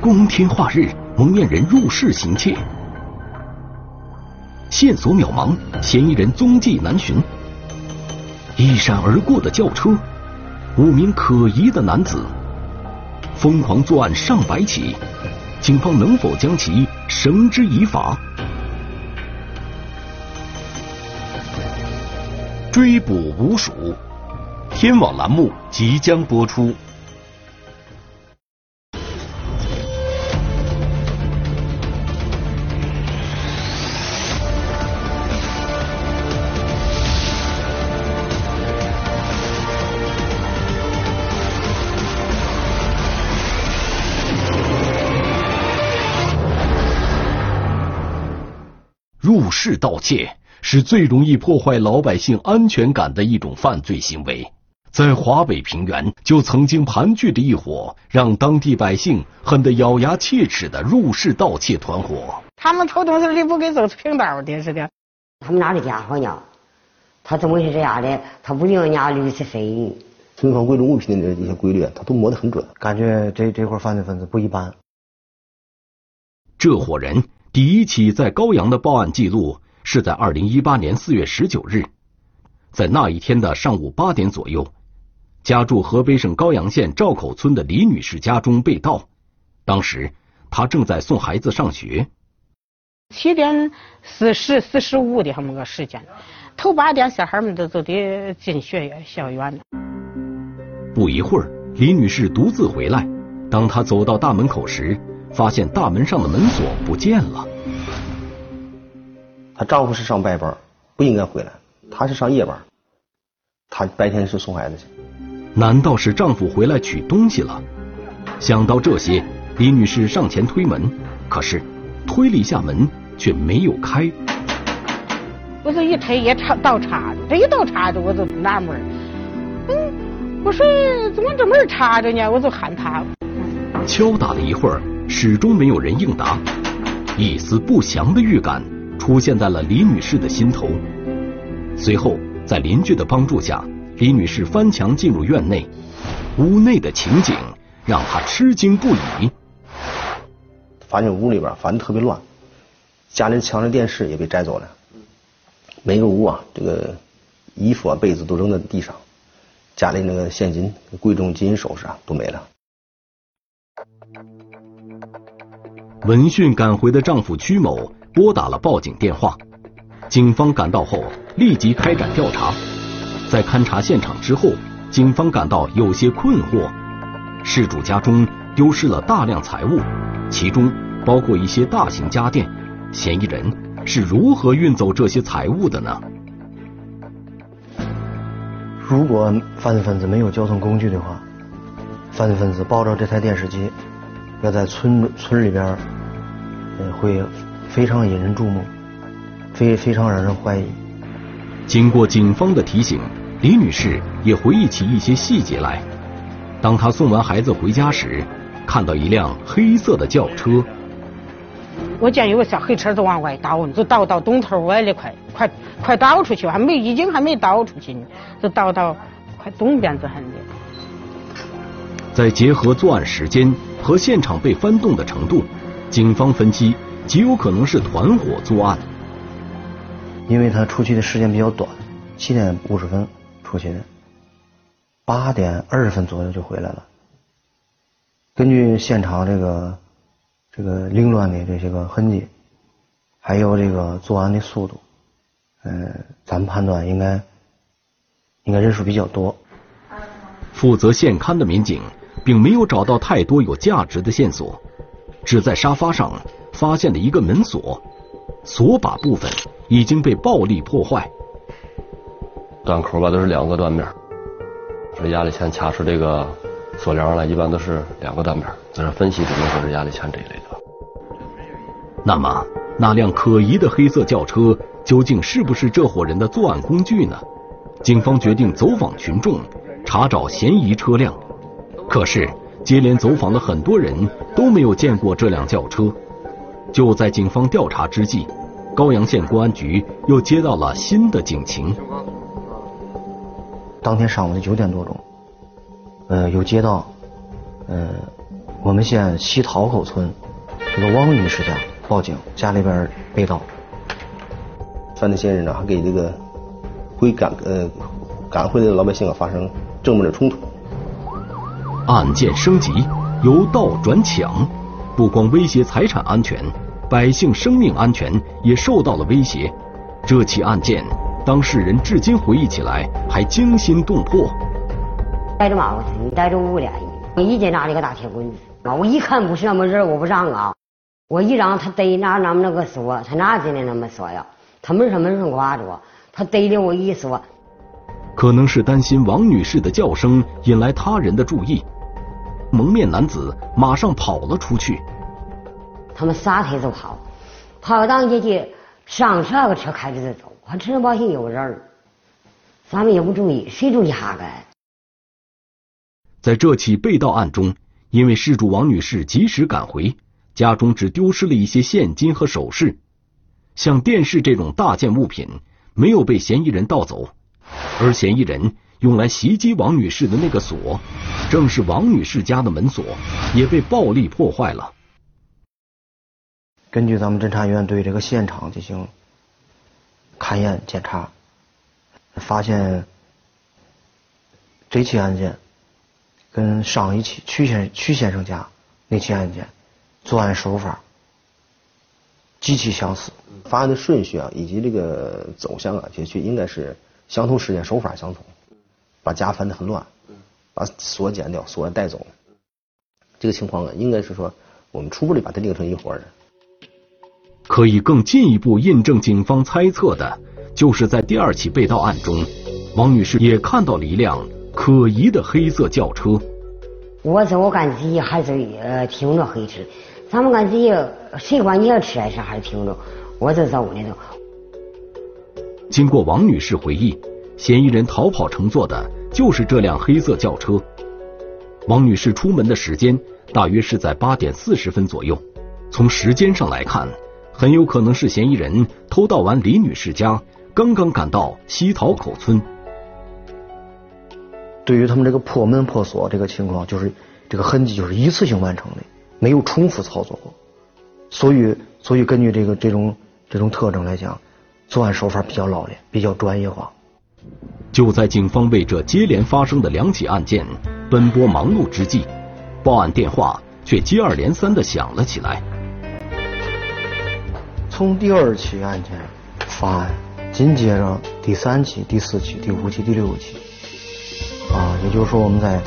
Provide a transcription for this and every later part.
光天化日，蒙面人入室行窃，线索渺茫，嫌疑人踪迹难寻。一闪而过的轿车，五名可疑的男子，疯狂作案上百起，警方能否将其绳之以法？追捕无鼠，天网栏目即将播出。入室盗窃是最容易破坏老百姓安全感的一种犯罪行为。在华北平原，就曾经盘踞着一伙让当地百姓恨得咬牙切齿的入室盗窃团伙。他们偷东西的不给走平道的似的。他们拿的家伙呢？他怎么是这样的？他不领人家律师费。存放贵重物品的这些规律，他都摸得很准。感觉这这伙犯罪分子不一般。这伙人。第一起在高阳的报案记录是在二零一八年四月十九日，在那一天的上午八点左右，家住河北省高阳县赵口村的李女士家中被盗。当时她正在送孩子上学。七点四十四十五的这么个时间，头八点小孩们都都得进学校园了。不一会儿，李女士独自回来，当她走到大门口时。发现大门上的门锁不见了。她丈夫是上白班，不应该回来。她是上夜班，她白天是送孩子去。难道是丈夫回来取东西了？想到这些，李女士上前推门，可是推了一下门却没有开。我这一推也插倒插着，这一倒插着我就纳闷嗯，我说怎么这门插着呢？我就喊他。敲打了一会儿。始终没有人应答，一丝不祥的预感出现在了李女士的心头。随后，在邻居的帮助下，李女士翻墙进入院内，屋内的情景让她吃惊不已。发现屋里边反正特别乱，家里墙的电视也被摘走了，每个屋啊，这个衣服啊、被子都扔在地上，家里那个现金、贵重金银首饰啊都没了。闻讯赶回的丈夫曲某拨打了报警电话，警方赶到后立即开展调查。在勘查现场之后，警方感到有些困惑：事主家中丢失了大量财物，其中包括一些大型家电，嫌疑人是如何运走这些财物的呢？如果犯罪分子没有交通工具的话，犯罪分子抱着这台电视机。要在村村里边，呃，会非常引人注目，非非常让人怀疑。经过警方的提醒，李女士也回忆起一些细节来。当她送完孩子回家时，看到一辆黑色的轿车。我见有个小黑车就往外倒，就倒到东头歪的快，快快倒出去，还没已经还没倒出去呢，就倒到快东边子很的。再结合作案时间。和现场被翻动的程度，警方分析极有可能是团伙作案。因为他出去的时间比较短，七点五十分出去的，八点二十分左右就回来了。根据现场这个这个凌乱的这些个痕迹，还有这个作案的速度，嗯，咱们判断应该应该人数比较多。负责现勘的民警。并没有找到太多有价值的线索，只在沙发上发现了一个门锁，锁把部分已经被暴力破坏。断口吧都是两个断面，这压力钳卡出这个锁梁来，一般都是两个断面。在这分析，只能说是压力钳这一类的。那么，那辆可疑的黑色轿车究竟是不是这伙人的作案工具呢？警方决定走访群众，查找嫌疑车辆。可是，接连走访的很多人都没有见过这辆轿车。就在警方调查之际，高阳县公安局又接到了新的警情。当天上午的九点多钟，呃，有接到，呃，我们县西桃口村这个汪女士家报警，家里边被盗。犯罪嫌疑人呢，还给这个归赶呃赶回来的老百姓啊发生正面的冲突。案件升级，由盗转抢，不光威胁财产安全，百姓生命安全也受到了威胁。这起案件，当事人至今回忆起来还惊心动魄。带着帽子，你带着五连衣，我一见拿了个大铁棍子，我一看不是那么事，我不让啊，我一让他逮拿那么那个锁，他拿进来那么锁呀？他没上门上挂着，他逮的我一锁。可能是担心王女士的叫声引来他人的注意，蒙面男子马上跑了出去。他们撒腿就跑，跑到当街去，上车个车开着就走，还车上保险有人儿，咱们也不注意，谁注意哈个？在这起被盗案中，因为失主王女士及时赶回，家中只丢失了一些现金和首饰，像电视这种大件物品没有被嫌疑人盗走，而嫌疑人用来袭击王女士的那个锁，正是王女士家的门锁，也被暴力破坏了。根据咱们侦查员对这个现场进行勘验检查，发现这起案件。跟上一起曲先曲先生家那起案件作案手法极其相似，发案的顺序啊，以及这个走向啊，其实应该是相同时间，手法相同。把家翻得很乱，把锁剪掉，锁带走。这个情况啊，应该是说我们初步的把它定成一伙人。可以更进一步印证警方猜测的，就是在第二起被盗案中，王女士也看到了一辆。可疑的黑色轿车。我走我干自己还是呃停着黑车，咱们赶自己谁管你要吃还是还是停着，我就走那头。经过王女士回忆，嫌疑人逃跑乘坐的就是这辆黑色轿车。王女士出门的时间大约是在八点四十分左右，从时间上来看，很有可能是嫌疑人偷盗完李女士家，刚刚赶到西桃口村。对于他们这个破门破锁这个情况，就是这个痕迹就是一次性完成的，没有重复操作过。所以，所以根据这个这种这种特征来讲，作案手法比较老练，比较专业化。就在警方为这接连发生的两起案件奔波忙碌之际，报案电话却接二连三的响了起来。从第二起案件发案，紧接着第三起、第四起、第五起、第六起。啊，也就是说，我们在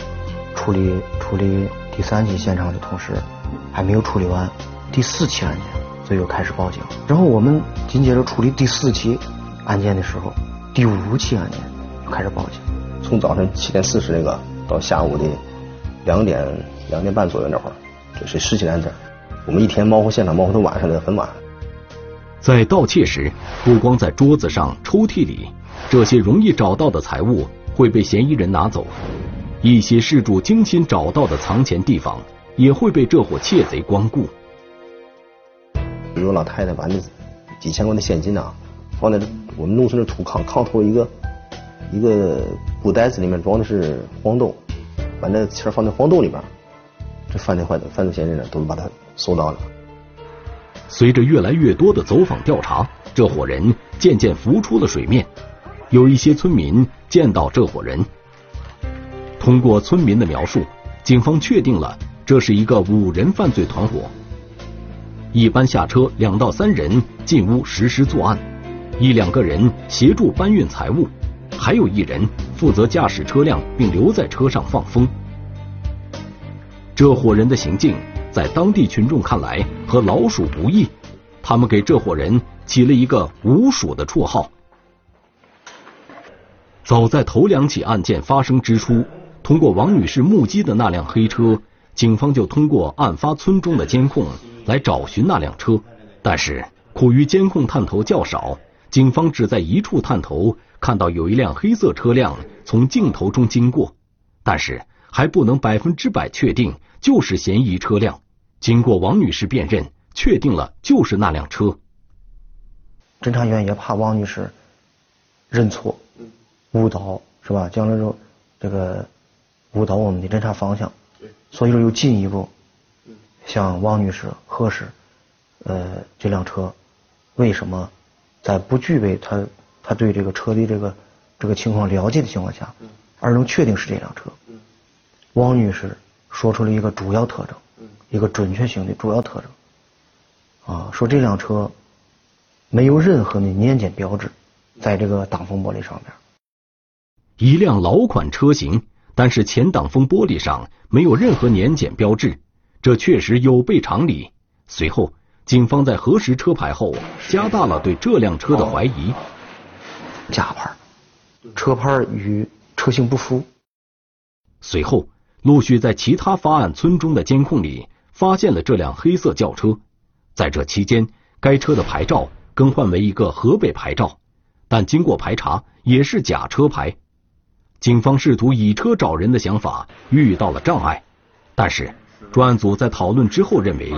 处理处理第三起现场的同时，还没有处理完第四起案件，所以又开始报警。然后我们紧接着处理第四起案件的时候，第五起案件就开始报警。从早晨七点四十那个到下午的两点两点半左右那会儿，这是十起案件。我们一天猫活现场猫活到晚上的很晚。在盗窃时，不光在桌子上、抽屉里这些容易找到的财物。会被嫌疑人拿走，一些事主精心找到的藏钱地方也会被这伙窃贼光顾。比如老太太把那几千块的现金啊，放在我们农村的土炕炕头一个一个布袋子里面装的是黄豆，把那钱放在黄豆里边，这犯罪犯犯罪嫌疑人都把他搜到了。随着越来越多的走访调查，这伙人渐渐浮出了水面。有一些村民见到这伙人，通过村民的描述，警方确定了这是一个五人犯罪团伙。一般下车两到三人进屋实施作案，一两个人协助搬运财物，还有一人负责驾驶车辆并留在车上放风。这伙人的行径在当地群众看来和老鼠不异，他们给这伙人起了一个“无鼠”的绰号。早在头两起案件发生之初，通过王女士目击的那辆黑车，警方就通过案发村中的监控来找寻那辆车。但是，苦于监控探头较少，警方只在一处探头看到有一辆黑色车辆从镜头中经过，但是还不能百分之百确定就是嫌疑车辆。经过王女士辨认，确定了就是那辆车。侦查员也怕王女士认错。误导是吧？将来就这个误导我们的侦查方向，所以说又进一步向王女士核实，呃，这辆车为什么在不具备他他对这个车的这个这个情况了解的情况下，而能确定是这辆车？汪女士说出了一个主要特征，一个准确性的主要特征，啊，说这辆车没有任何的年检标志在这个挡风玻璃上面。一辆老款车型，但是前挡风玻璃上没有任何年检标志，这确实有悖常理。随后，警方在核实车牌后，加大了对这辆车的怀疑。假牌，车牌与车型不符。随后，陆续在其他发案村中的监控里发现了这辆黑色轿车。在这期间，该车的牌照更换为一个河北牌照，但经过排查也是假车牌。警方试图以车找人的想法遇到了障碍，但是专案组在讨论之后认为，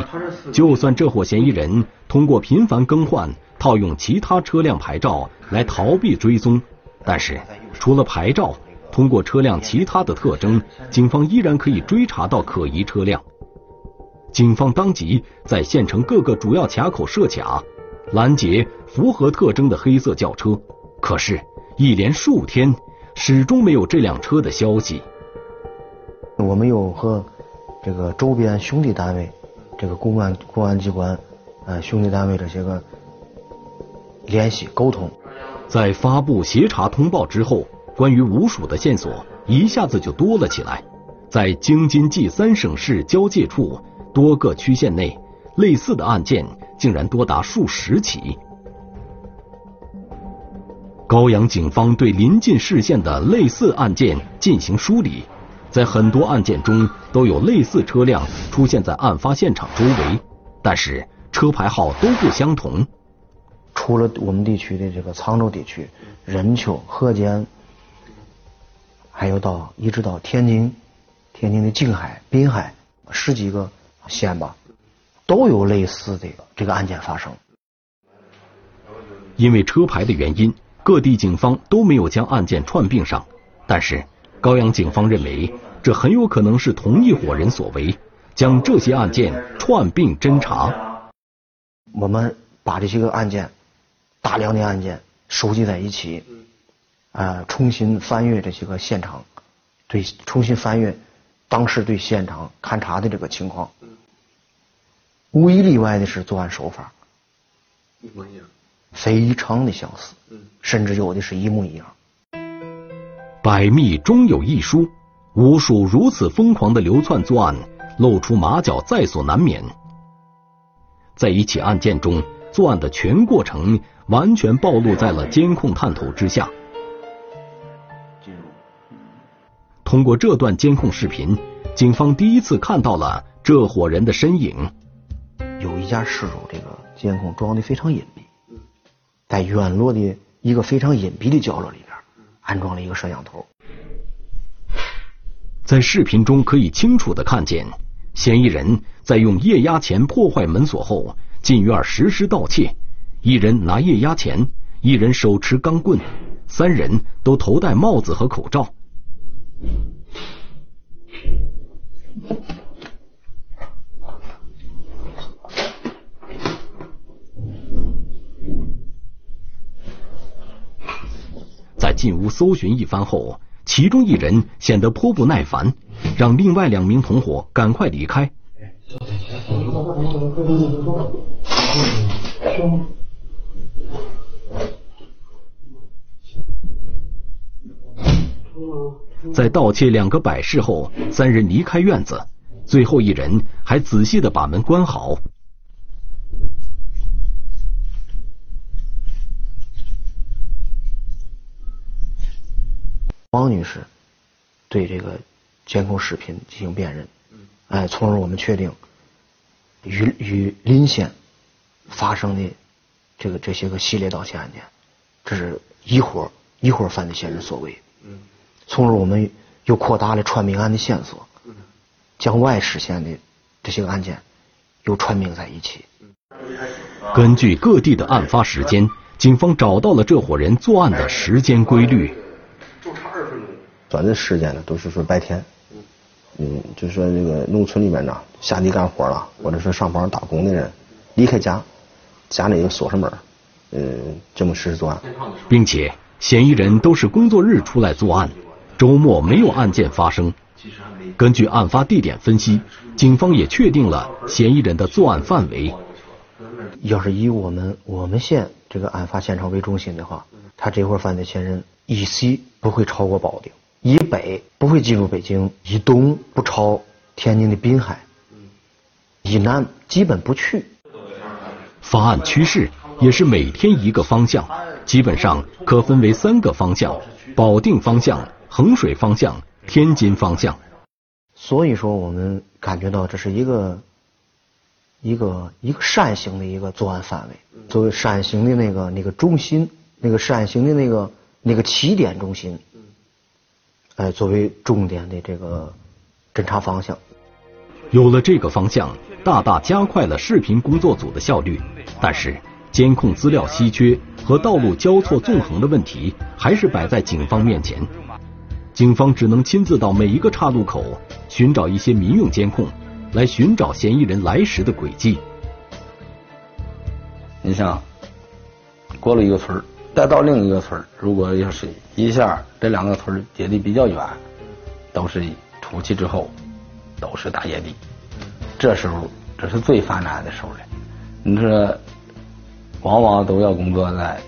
就算这伙嫌疑人通过频繁更换、套用其他车辆牌照来逃避追踪，但是除了牌照，通过车辆其他的特征，警方依然可以追查到可疑车辆。警方当即在县城各个主要卡口设卡，拦截符合特征的黑色轿车，可是，一连数天。始终没有这辆车的消息。我们有和这个周边兄弟单位、这个公安公安机关、呃兄弟单位这些个联系沟通。在发布协查通报之后，关于吴蜀的线索一下子就多了起来。在京津冀三省市交界处多个区县内，类似的案件竟然多达数十起。高阳警方对临近市县的类似案件进行梳理，在很多案件中都有类似车辆出现在案发现场周围，但是车牌号都不相同。除了我们地区的这个沧州地区、任丘、河间，还有到一直到天津、天津的静海、滨海十几个县吧，都有类似的这个案件发生。因为车牌的原因。各地警方都没有将案件串并上，但是高阳警方认为这很有可能是同一伙人所为，将这些案件串并侦查。我们把这些个案件，大量的案件收集在一起，啊，重新翻阅这些个现场，对，重新翻阅当时对现场勘查的这个情况，无一例外的是作案手法一模一样。非常的相似，甚至有的是一模一样。百密终有一疏，无数如此疯狂的流窜作案，露出马脚在所难免。在一起案件中，作案的全过程完全暴露在了监控探头之下。通过这段监控视频，警方第一次看到了这伙人的身影。有一家失主，这个监控装的非常隐蔽。在院落的一个非常隐蔽的角落里，安装了一个摄像头。在视频中可以清楚的看见，嫌疑人在用液压钳破坏门锁后进院实施盗窃。一人拿液压钳，一人手持钢棍，三人都头戴帽子和口罩。进屋搜寻一番后，其中一人显得颇不耐烦，让另外两名同伙赶快离开。在盗窃两个摆饰后，三人离开院子，最后一人还仔细的把门关好。王女士对这个监控视频进行辨认，哎，从而我们确定与与临县发生的这个这些个系列盗窃案件，这是一伙一伙犯罪嫌疑人所为。从而我们又扩大了串并案的线索，将外市县的这些个案件又串并在一起。根据各地的案发时间，警方找到了这伙人作案的时间规律。短的时间呢，都是说白天，嗯，就是说这个农村里面呢，下地干活了，或者说上班打工的人，离开家，家里又锁上门，嗯，这么实施作案。并且嫌疑人都是工作日出来作案，周末没有案件发生。根据案发地点分析，警方也确定了嫌疑人的作案范围。要是以我们我们县这个案发现场为中心的话，他这伙犯罪嫌疑人以西不会超过保定，以北不会进入北京，以东不超天津的滨海，以南基本不去。发案趋势也是每天一个方向，基本上可分为三个方向：保定方向、衡水方向、天津方向。所以说，我们感觉到这是一个一个一个扇形的一个作案范围，作为扇形的那个那个中心，那个扇形的那个那个起点中心，哎，作为重点的这个侦查方向。有了这个方向，大大加快了视频工作组的效率。但是，监控资料稀缺和道路交错纵横的问题还是摆在警方面前。警方只能亲自到每一个岔路口寻找一些民用监控，来寻找嫌疑人来时的轨迹。你像，过了一个村再到另一个村如果要是一下这两个村接的比较远，都是出去之后都是大野地，这时候这是最犯难的时候了。你说，往往都要工作在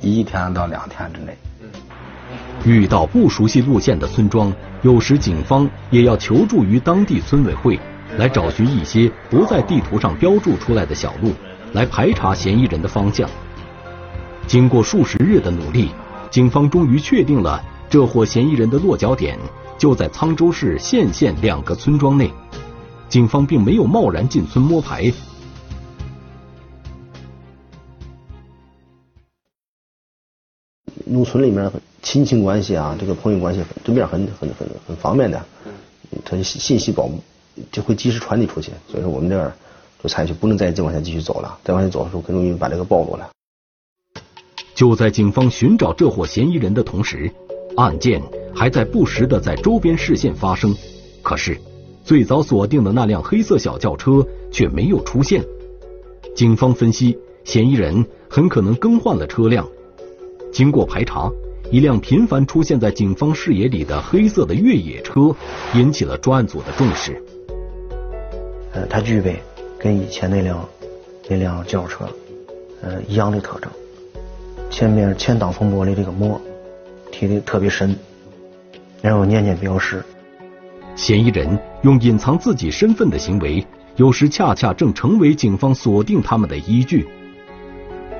一一天到两天之内。遇到不熟悉路线的村庄，有时警方也要求助于当地村委会，来找寻一些不在地图上标注出来的小路，来排查嫌疑人的方向。经过数十日的努力，警方终于确定了这伙嫌疑人的落脚点就在沧州市县县两个村庄内。警方并没有贸然进村摸排。农村里面，亲情关系啊，这个朋友关系，对面很很很很方便的，他信息保就会及时传递出去，所以说我们这儿就采取不能再再往下继续走了，再往下走的时候更容易把这个暴露了。就在警方寻找这伙嫌疑人的同时，案件还在不时的在周边市县发生，可是最早锁定的那辆黑色小轿车却没有出现。警方分析，嫌疑人很可能更换了车辆。经过排查，一辆频繁出现在警方视野里的黑色的越野车引起了专案组的重视。呃，它具备跟以前那辆那辆轿车呃一样的特征，前面前挡风玻璃这个膜贴的特别深，然后年鉴标识。嫌疑人用隐藏自己身份的行为，有时恰恰正成为警方锁定他们的依据，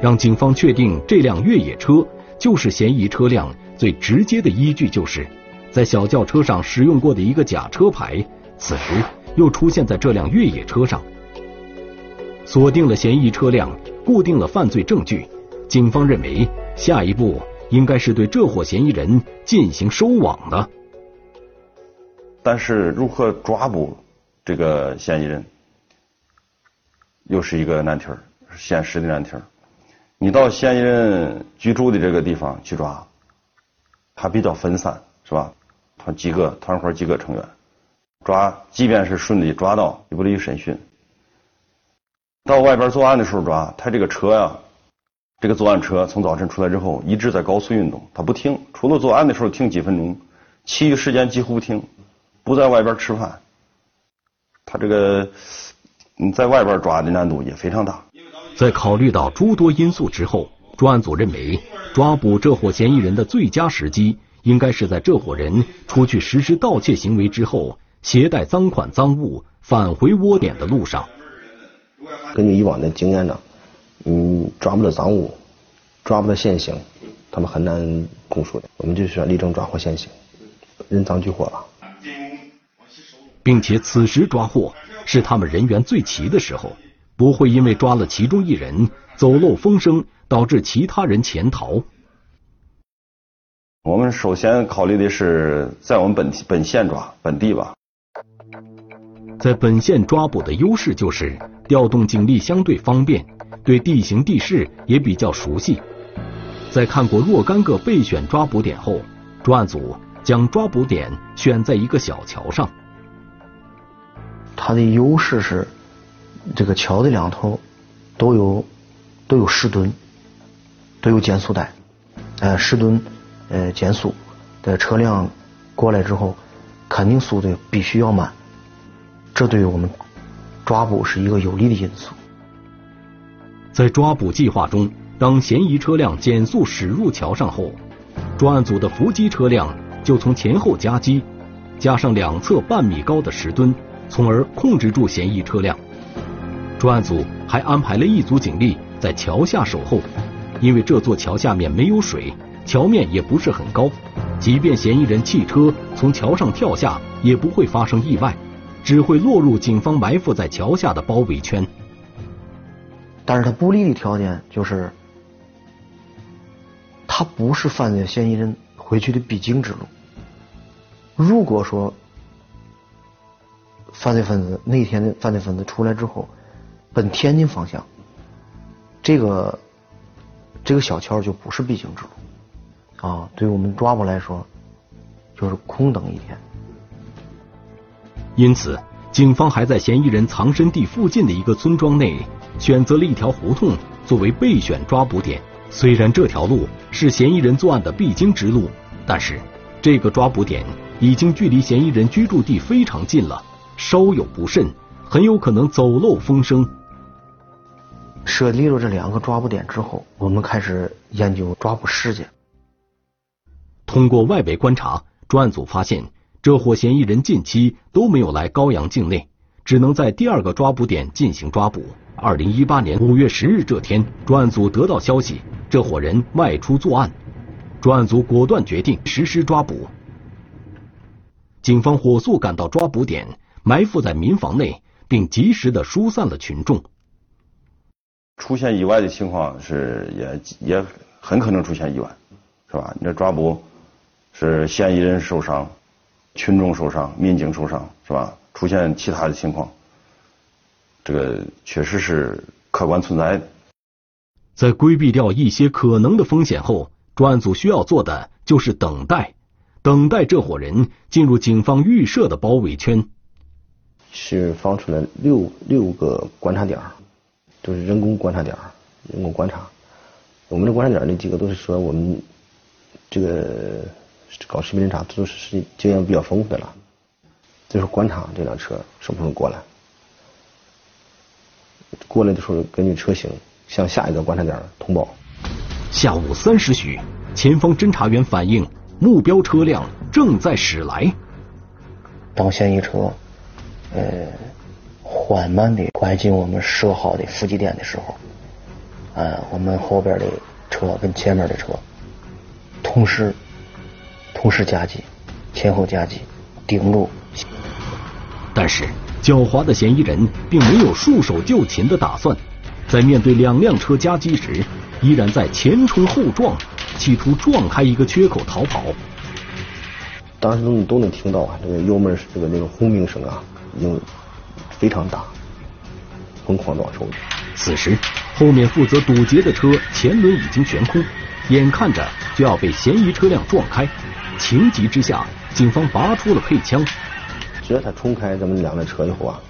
让警方确定这辆越野车。就是嫌疑车辆最直接的依据，就是在小轿车上使用过的一个假车牌，此时又出现在这辆越野车上。锁定了嫌疑车辆，固定了犯罪证据，警方认为下一步应该是对这伙嫌疑人进行收网的。但是如何抓捕这个嫌疑人，又是一个难题儿，现实的难题儿。你到嫌疑人居住的这个地方去抓，他比较分散，是吧？他几个团伙几个成员抓，即便是顺利抓到，也不利于审讯。到外边作案的时候抓，他这个车呀，这个作案车从早晨出来之后，一直在高速运动，他不停，除了作案的时候停几分钟，其余时间几乎不停，不在外边吃饭。他这个你在外边抓的难度也非常大。在考虑到诸多因素之后，专案组认为，抓捕这伙嫌疑人的最佳时机，应该是在这伙人出去实施盗窃行为之后，携带赃款赃物返回窝点的路上。根据以往的经验呢，嗯，抓不到赃物，抓不到现行，他们很难供述的。我们就需要力争抓获现行，人赃俱获吧。并且此时抓获是他们人员最齐的时候。不会因为抓了其中一人走漏风声，导致其他人潜逃。我们首先考虑的是在我们本本县抓本地吧。在本县抓捕的优势就是调动警力相对方便，对地形地势也比较熟悉。在看过若干个备选抓捕点后，专案组将抓捕点选在一个小桥上。它的优势是这个桥的两头都有都有石墩，都有减速带，呃，石墩呃减速的车辆过来之后，肯定速度必须要慢，这对于我们抓捕是一个有利的因素。在抓捕计划中，当嫌疑车辆减速驶入桥上后，专案组的伏击车辆就从前后夹击，加上两侧半米高的石墩，从而控制住嫌疑车辆。专案组还安排了一组警力在桥下守候，因为这座桥下面没有水，桥面也不是很高，即便嫌疑人弃车从桥上跳下，也不会发生意外，只会落入警方埋伏在桥下的包围圈。但是他不利的条件就是，他不是犯罪嫌疑人回去的必经之路。如果说犯罪分子那天的犯罪分子出来之后，奔天津方向，这个这个小桥就不是必经之路，啊，对于我们抓捕来说，就是空等一天。因此，警方还在嫌疑人藏身地附近的一个村庄内。选择了一条胡同作为备选抓捕点。虽然这条路是嫌疑人作案的必经之路，但是这个抓捕点已经距离嫌疑人居住地非常近了，稍有不慎，很有可能走漏风声。设立了这两个抓捕点之后，我们开始研究抓捕时间。通过外围观察，专案组发现这伙嫌疑人近期都没有来高阳境内，只能在第二个抓捕点进行抓捕。二零一八年五月十日这天，专案组得到消息，这伙人外出作案，专案组果断决定实施抓捕。警方火速赶到抓捕点，埋伏在民房内，并及时的疏散了群众。出现意外的情况是也也很可能出现意外，是吧？你这抓捕是嫌疑人受伤，群众受伤，民警受伤，是吧？出现其他的情况。这个确实是客观存在的。在规避掉一些可能的风险后，专案组需要做的就是等待，等待这伙人进入警方预设的包围圈。是放出来六六个观察点，都是人工观察点，人工观察。我们的观察点那几个都是说我们这个搞视频侦查都是经验比较丰富的了，就是观察这辆车什么时候过来。过来的时候，根据车型向下一个观察点通报。下午三时许，前方侦查员反映目标车辆正在驶来。当嫌疑车呃缓慢的拐进我们设好的伏击点的时候，呃，我们后边的车跟前面的车同时同时夹击，前后夹击，顶住。但是。狡猾的嫌疑人并没有束手就擒的打算，在面对两辆车夹击时，依然在前冲后撞，企图撞开一个缺口逃跑。当时都都能听到啊，这个油门这个那个轰鸣声啊，已经非常大，疯狂撞车。此时，后面负责堵截的车前轮已经悬空，眼看着就要被嫌疑车辆撞开，情急之下，警方拔出了配枪。只要他冲开咱们两辆车以后啊，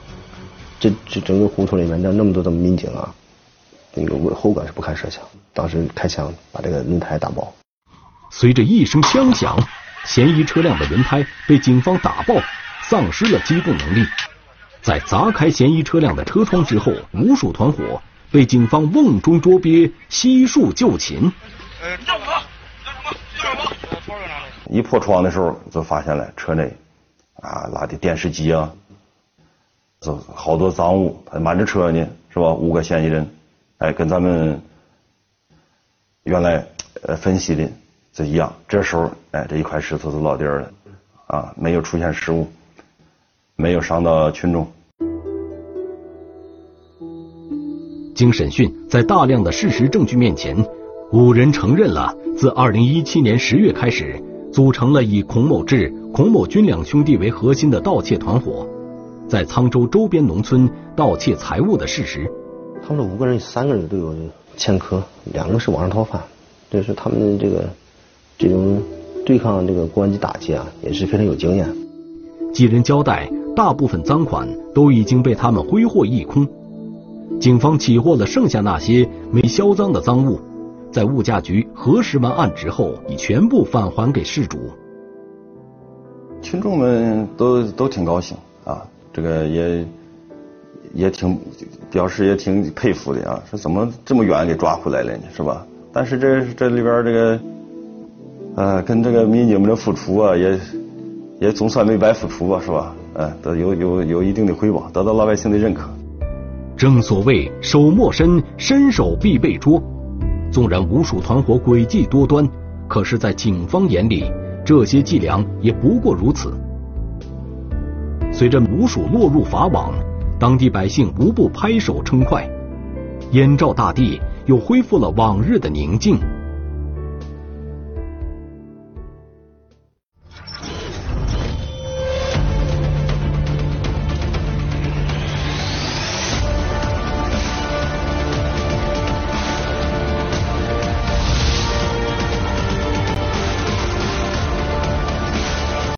这这整个胡同里面那那么多的民警啊，那个后果是不堪设想。当时开枪把这个轮胎打爆。随着一声枪响，嫌疑车辆的轮胎被警方打爆，丧失了机动能力。在砸开嫌疑车辆的车窗之后，无数团伙被警方瓮中捉鳖，悉数就擒。叫什么？叫什么？叫什么？一破窗的时候，就发现了车内。啊，拉的电视机啊，这好多赃物，还满着车呢，是吧？五个嫌疑人，哎，跟咱们原来呃分析的这一样。这时候，哎，这一块石头就落地了，啊，没有出现失误，没有伤到群众。经审讯，在大量的事实证据面前，五人承认了自二零一七年十月开始。组成了以孔某志、孔某军两兄弟为核心的盗窃团伙，在沧州周边农村盗窃财物的事实。他们五个人，三个人都有前科，两个是网上逃犯，就是他们这个这种对抗这个公安局打击啊，也是非常有经验。几人交代，大部分赃款都已经被他们挥霍一空。警方起获了剩下那些没销赃的赃物，在物价局核实完案值后，已全部返还给事主。群众们都都挺高兴啊，这个也也挺表示也挺佩服的啊，说怎么这么远给抓回来了呢，是吧？但是这这里边这个呃，跟这个民警们的付出啊，也也总算没白付出吧，是吧？嗯，得有有有一定的回报，得到老百姓的认可。正所谓手莫伸，伸手必被捉。纵然吴蜀团伙诡计多端，可是，在警方眼里，这些伎俩也不过如此。随着吴蜀落入法网，当地百姓无不拍手称快，燕赵大地又恢复了往日的宁静。